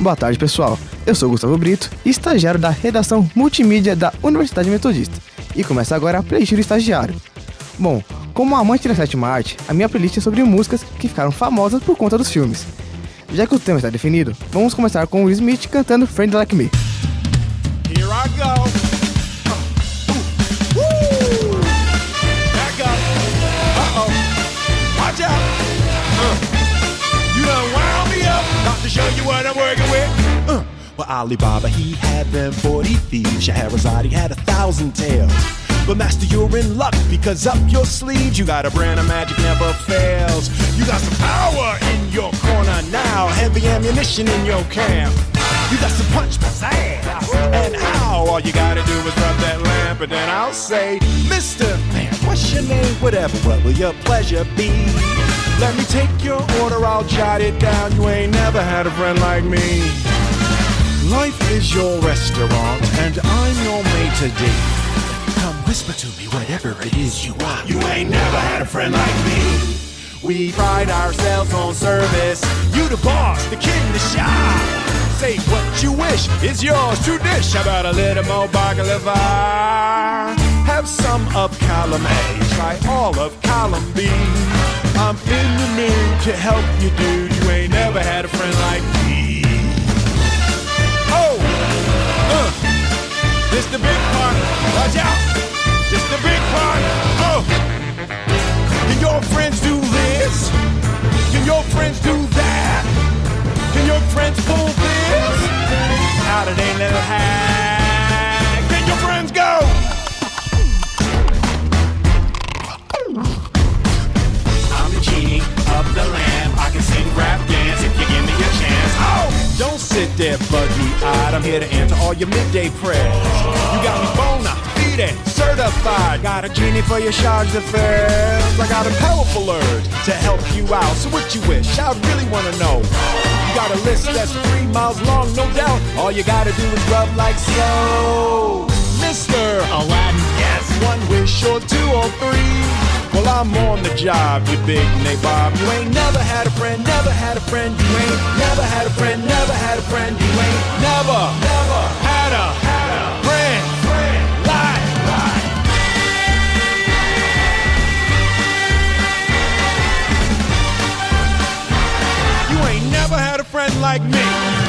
Boa tarde, pessoal. Eu sou Gustavo Brito, estagiário da redação multimídia da Universidade Metodista. E começa agora a playlist do estagiário. Bom, como amante da sétima arte, a minha playlist é sobre músicas que ficaram famosas por conta dos filmes. Já que o tema está definido, vamos começar com Will Smith cantando Friend Like Me. Here I go. Show you what I'm working with. Uh. Well, Ali Baba, he had them 40 thieves. Scheherazade, he had a thousand tales. But master, you're in luck because up your sleeves you got a brand of magic never fails. You got some power in your corner now, heavy ammunition in your camp. You got some punch pizzazz and how all you gotta do is rub that and then I'll say, Mr. Man, what's your name? Whatever, what will your pleasure be? Let me take your order, I'll jot it down. You ain't never had a friend like me. Life is your restaurant and I'm your maitre d'. Come whisper to me whatever it is you want. You ain't never had a friend like me. We pride ourselves on service. You the boss, the king, the shop. Say what you wish is yours to dish. About a little more baklava? Have some of column A, try all of column B. I'm in the mood to help you, dude. You ain't never had a friend like me. Oh, uh, this the big part. Watch out, this the big part. Your midday prayers. You got me bona fide, certified. Got a genie for your charge d'affaires. I got a powerful urge to help you out. So what you wish? I really wanna know. You got a list that's three miles long, no doubt. All you gotta do is rub like so. Mr. Aladdin. Yes, one wish or two or three. Well, I'm on the job, you big nabob. You ain't never had a friend, never had a friend. You ain't never had a friend, never had a friend. You ain't never, never friend like me.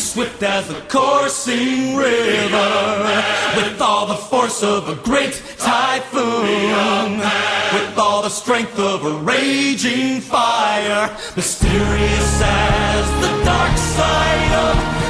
swift as a coursing river, with all the force of a great typhoon, with all the strength of a raging fire, mysterious as the dark side of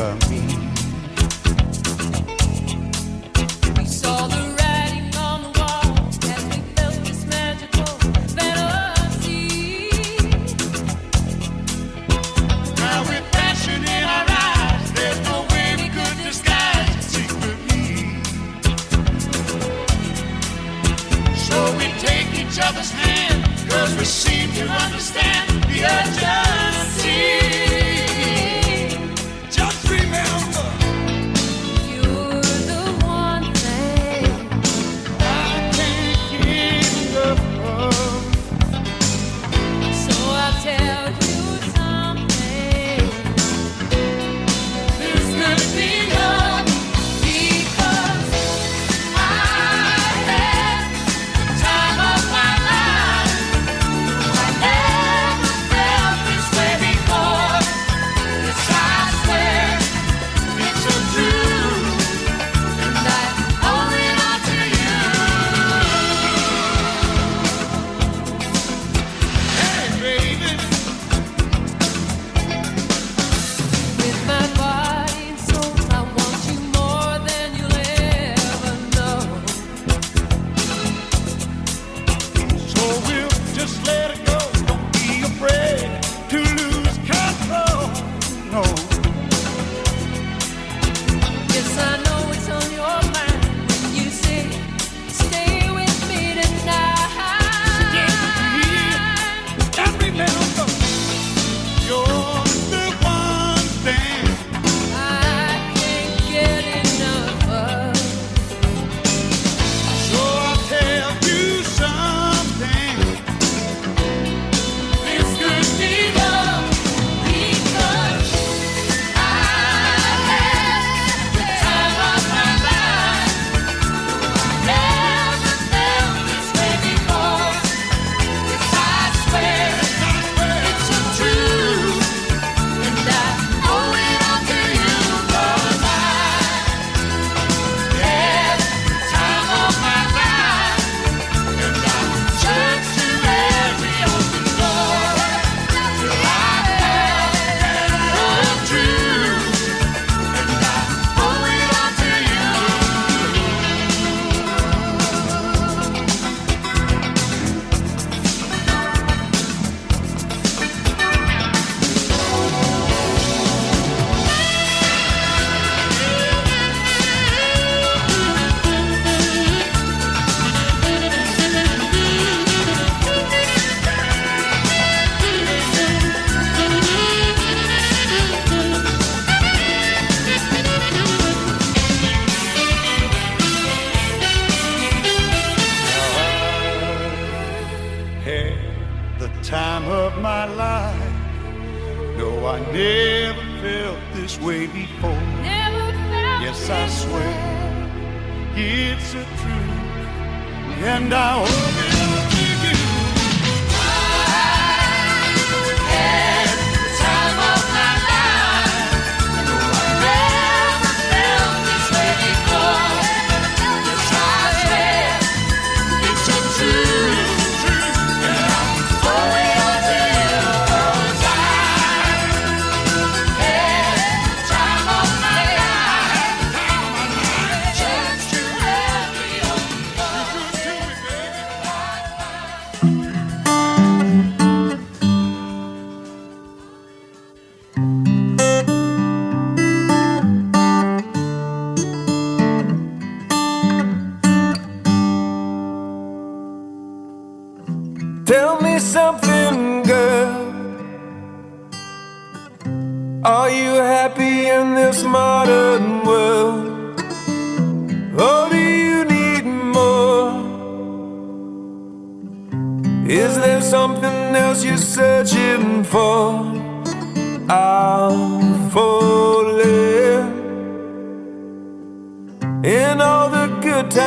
To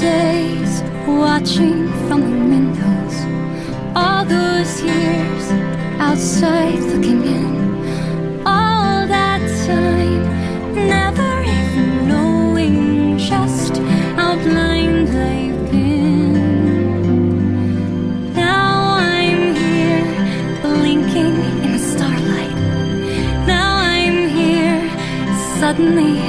Days watching from the windows, all those years outside looking in, all that time never even knowing just how blind I've been. Now I'm here blinking in the starlight. Now I'm here, suddenly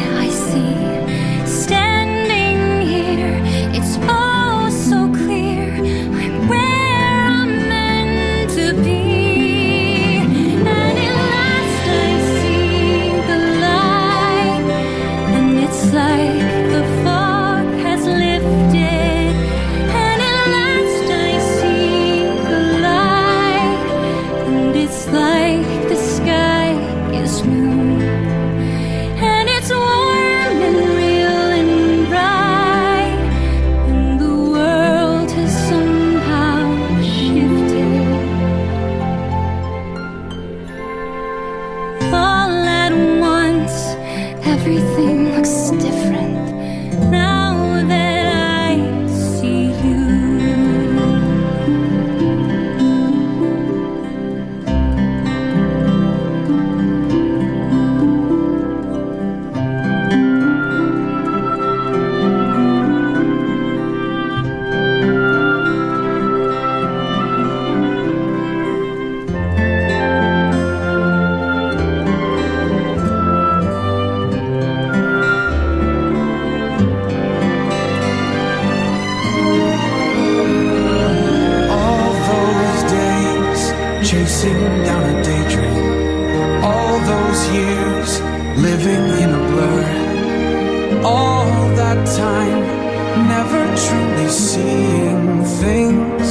seeing things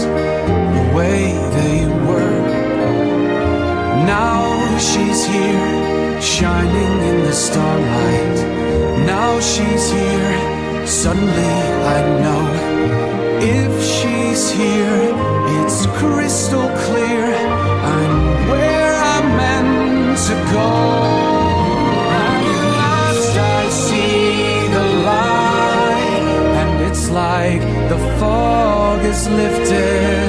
the way they were. Now she's here, shining in the starlight. Now she's here, suddenly I know. If she's here, it's crystal clear. I'm where I'm meant to go. the fog is lifted.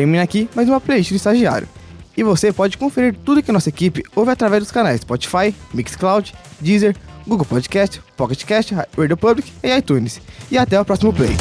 Termina aqui mais uma playlist do estagiário. E você pode conferir tudo que a nossa equipe ouve através dos canais Spotify, Mixcloud, Deezer, Google Podcast, Pocket Cast, Radio Public e iTunes. E até o próximo play.